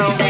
Bye.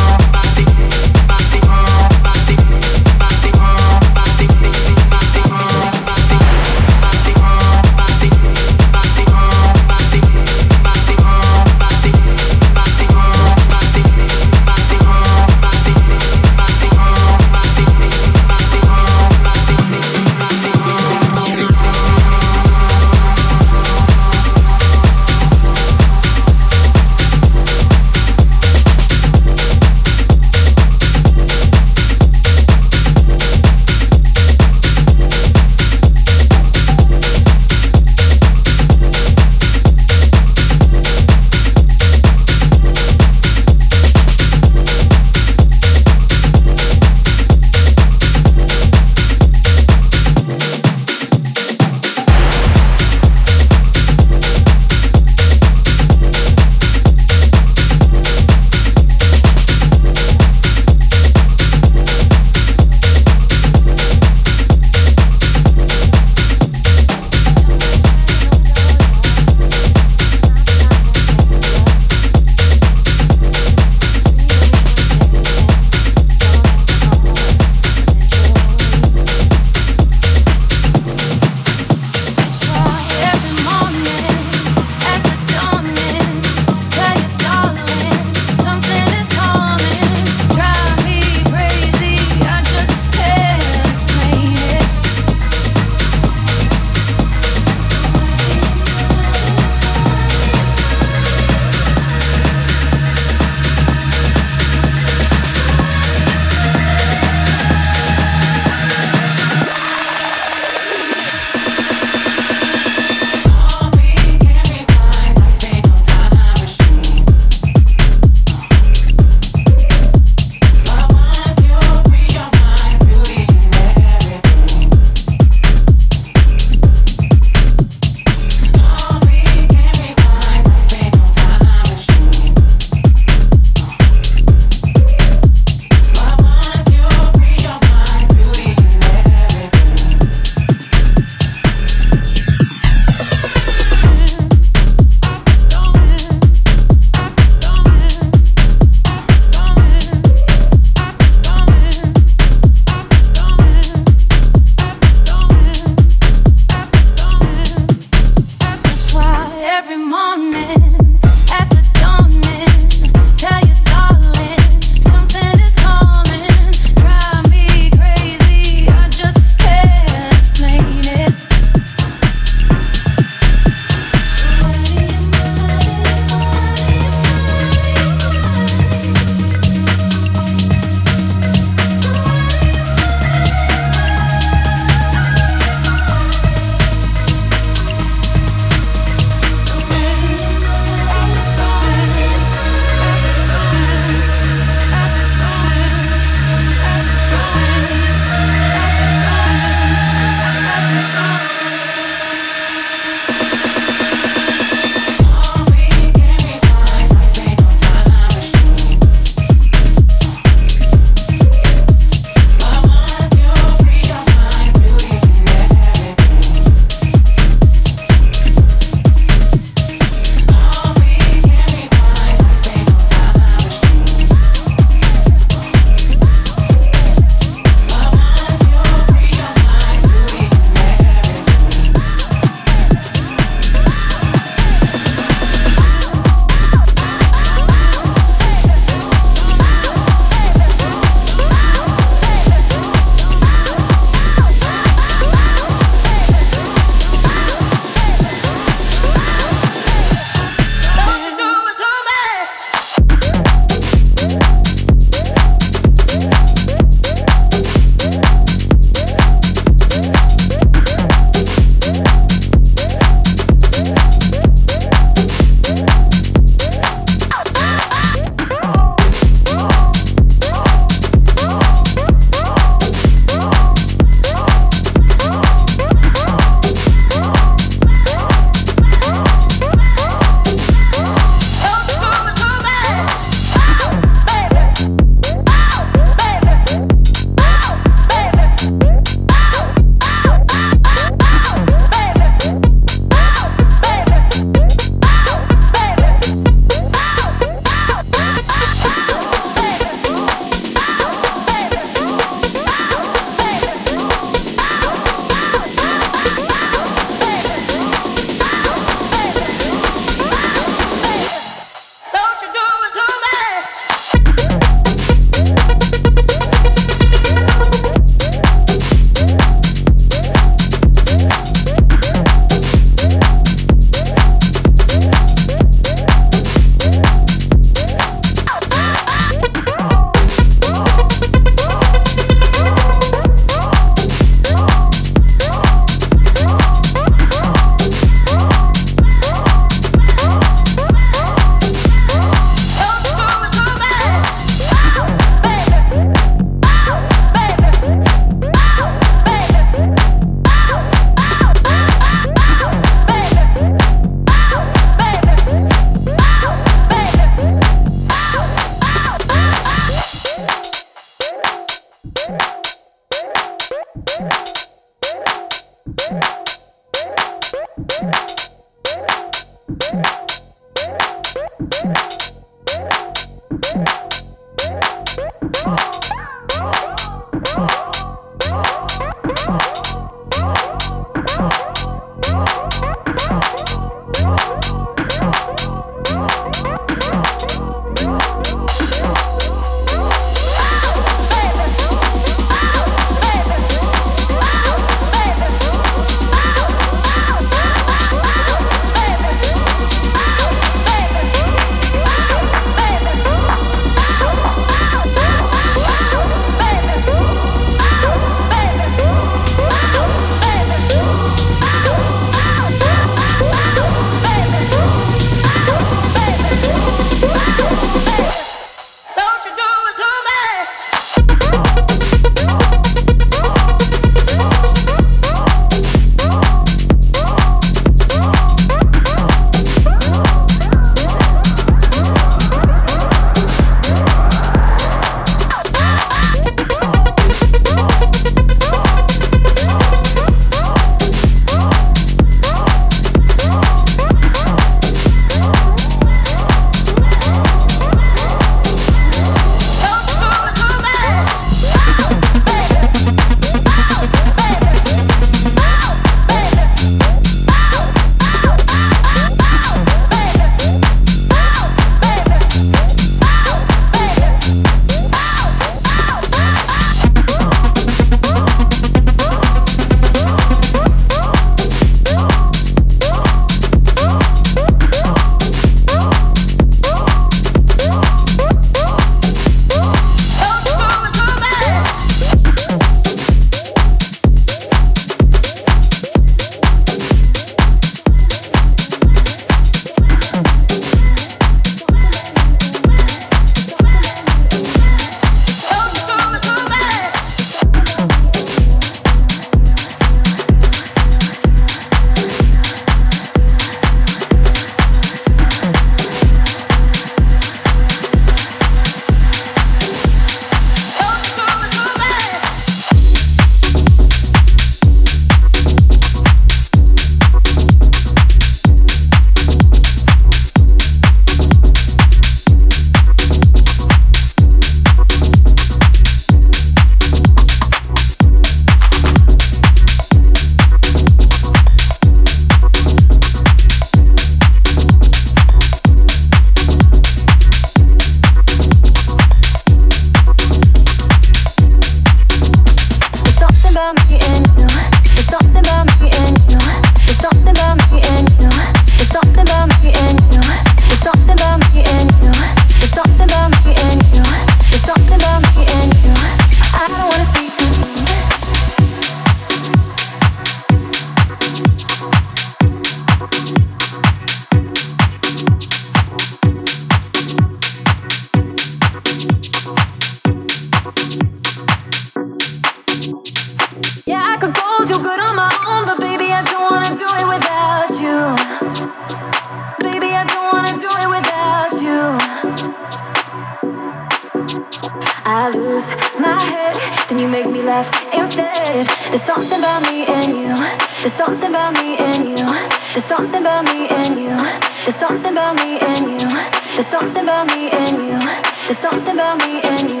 About me and you. There's something about me and you. There's something about me and you.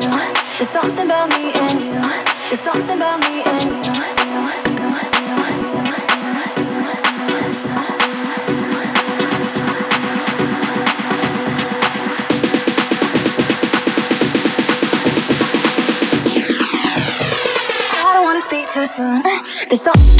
There's something about me and you. There's something about me and you. I don't wanna speak too soon. There's some.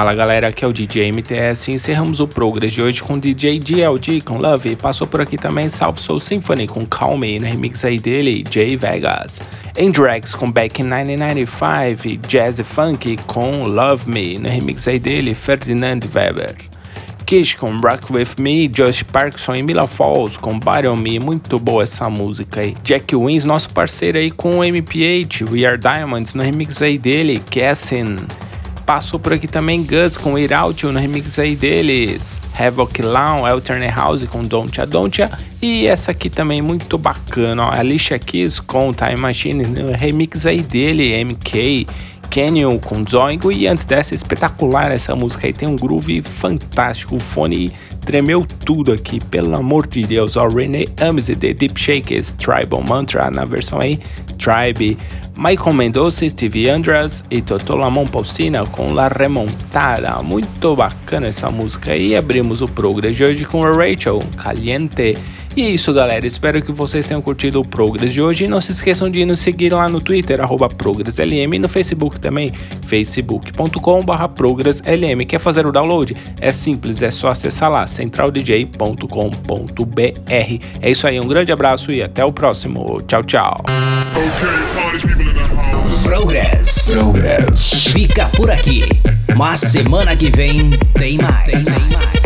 Fala galera, aqui é o DJ MTS e encerramos o Progress de hoje com DJ DLG com Love. Passou por aqui também South Soul Symphony com Calm Me, no remix aí dele, Jay Vegas. Andrex com Back in 1995, Jazz Funk com Love Me, no remix aí dele, Ferdinand Weber. Kish com Rock With Me, Josh Parkinson e Mila Falls com Battle Me, muito boa essa música aí. Jack Wins, nosso parceiro aí com o MPH, We Are Diamonds, no remix aí dele, Cassin. Passou por aqui também Gus com It Out no remix aí deles. Havoc Lawn, Alternate House com Don't Don't E essa aqui também muito bacana, ó. Alicia Keys com Time Machine no remix aí dele, MK. Canyon com Zoingo e antes dessa espetacular essa música aí tem um groove fantástico, o fone tremeu tudo aqui, pelo amor de Deus, ó, René Ames The Deep Shakers Tribal Mantra na versão aí Tribe Michael Mendoza, Stevie Andras e Totó Lamon Pausina com La Remontada. Muito bacana essa música. E abrimos o Progress de hoje com a Rachel, Caliente. E é isso, galera. Espero que vocês tenham curtido o Progress de hoje. E não se esqueçam de nos seguir lá no Twitter, ProgressLM, e no Facebook também, facebook.com.br ProgressLM. Quer fazer o download? É simples, é só acessar lá, centraldj.com.br. É isso aí, um grande abraço e até o próximo. Tchau, tchau. Progress. Progress. Fica por aqui. Mas semana que vem tem mais. Tem mais.